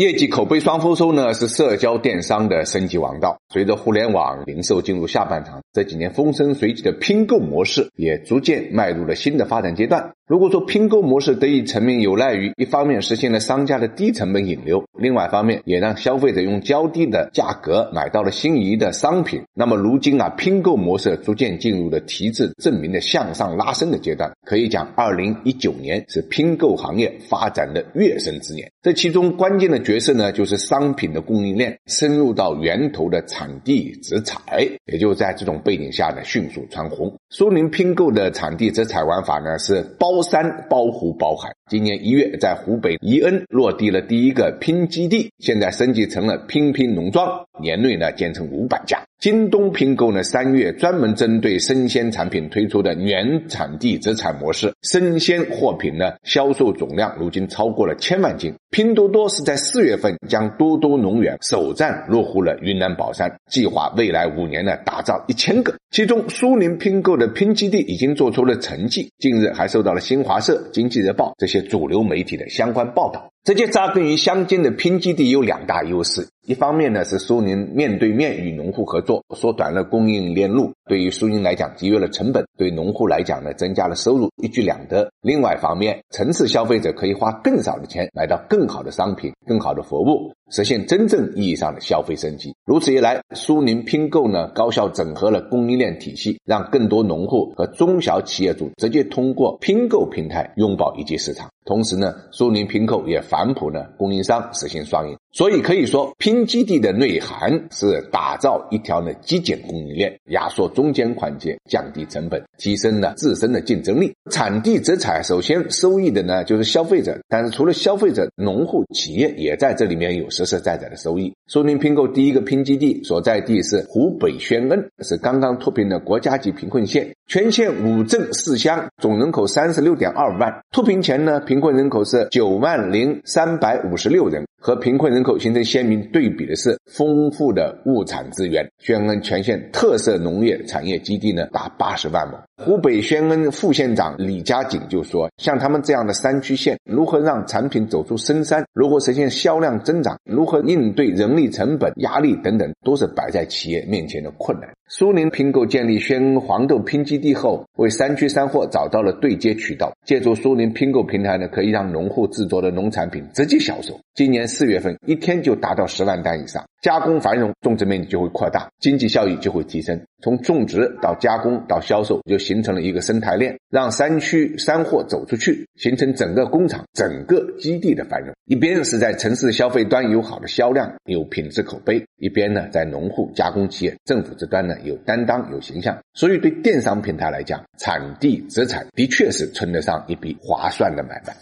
业绩口碑双丰收呢，是社交电商的升级王道。随着互联网零售进入下半场，这几年风生水起的拼购模式也逐渐迈入了新的发展阶段。如果说拼购模式得以成名，有赖于一方面实现了商家的低成本引流，另外一方面也让消费者用较低的价格买到了心仪的商品。那么如今啊，拼购模式逐渐进入了提质证明的向上拉升的阶段。可以讲，二零一九年是拼购行业发展的跃升之年。这其中关键的角色呢，就是商品的供应链深入到源头的产地直采，也就在这种背景下呢，迅速蹿红。苏宁拼购的产地直采玩法呢，是包山包湖包海。今年一月，在湖北宜恩落地了第一个拼基地，现在升级成了拼拼农庄，年内呢建成五百家。京东拼购呢，三月专门针对生鲜产品推出的原产地直采模式，生鲜货品呢销售总量如今超过了千万斤。拼多多是在四月份将多多农园首站落户了云南保山，计划未来五年呢打造一千个。其中，苏宁拼购的拼基地已经做出了成绩，近日还受到了新华社、经济日报这些主流媒体的相关报道。这些扎根于乡间的拼基地有两大优势。一方面呢，是苏宁面对面与农户合作，缩短了供应链路，对于苏宁来讲节约了成本，对农户来讲呢增加了收入，一举两得。另外一方面，城市消费者可以花更少的钱买到更好的商品、更好的服务，实现真正意义上的消费升级。如此一来，苏宁拼购呢高效整合了供应链体系，让更多农户和中小企业主直接通过拼购平台拥抱一级市场。同时呢，苏宁拼购也反哺呢供应商实现双赢。所以可以说，拼基地的内涵是打造一条呢极简供应链，压缩中间环节，降低成本，提升了自身的竞争力。产地直采首先收益的呢就是消费者，但是除了消费者，农户、企业也在这里面有实实在在的收益。苏宁拼购第一个拼基地所在地是湖北宣恩，是刚刚脱贫的国家级贫困县，全县五镇四乡，总人口三十六点二万。脱贫前呢，贫困人口是九万零三百五十六人。和贫困人口形成鲜明对比的是丰富的物产资源。宣恩全县特色农业产业基地呢达八十万亩。湖北宣恩副县长李家锦就说：“像他们这样的山区县，如何让产品走出深山，如何实现销量增长，如何应对人力成本压力等等，都是摆在企业面前的困难。”苏宁拼购建立宣恩黄豆拼基地后，为山区山货找到了对接渠道。借助苏宁拼购平台呢，可以让农户制作的农产品直接销售。今年四月份，一天就达到十万单以上。加工繁荣，种植面积就会扩大，经济效益就会提升。从种植到加工到销售，就形成了一个生态链，让山区山货走出去，形成整个工厂、整个基地的繁荣。一边是在城市消费端有好的销量、有品质口碑，一边呢在农户、加工企业、政府这端呢有担当、有形象。所以对电商平台来讲，产地直采的确是称得上一笔划算的买卖。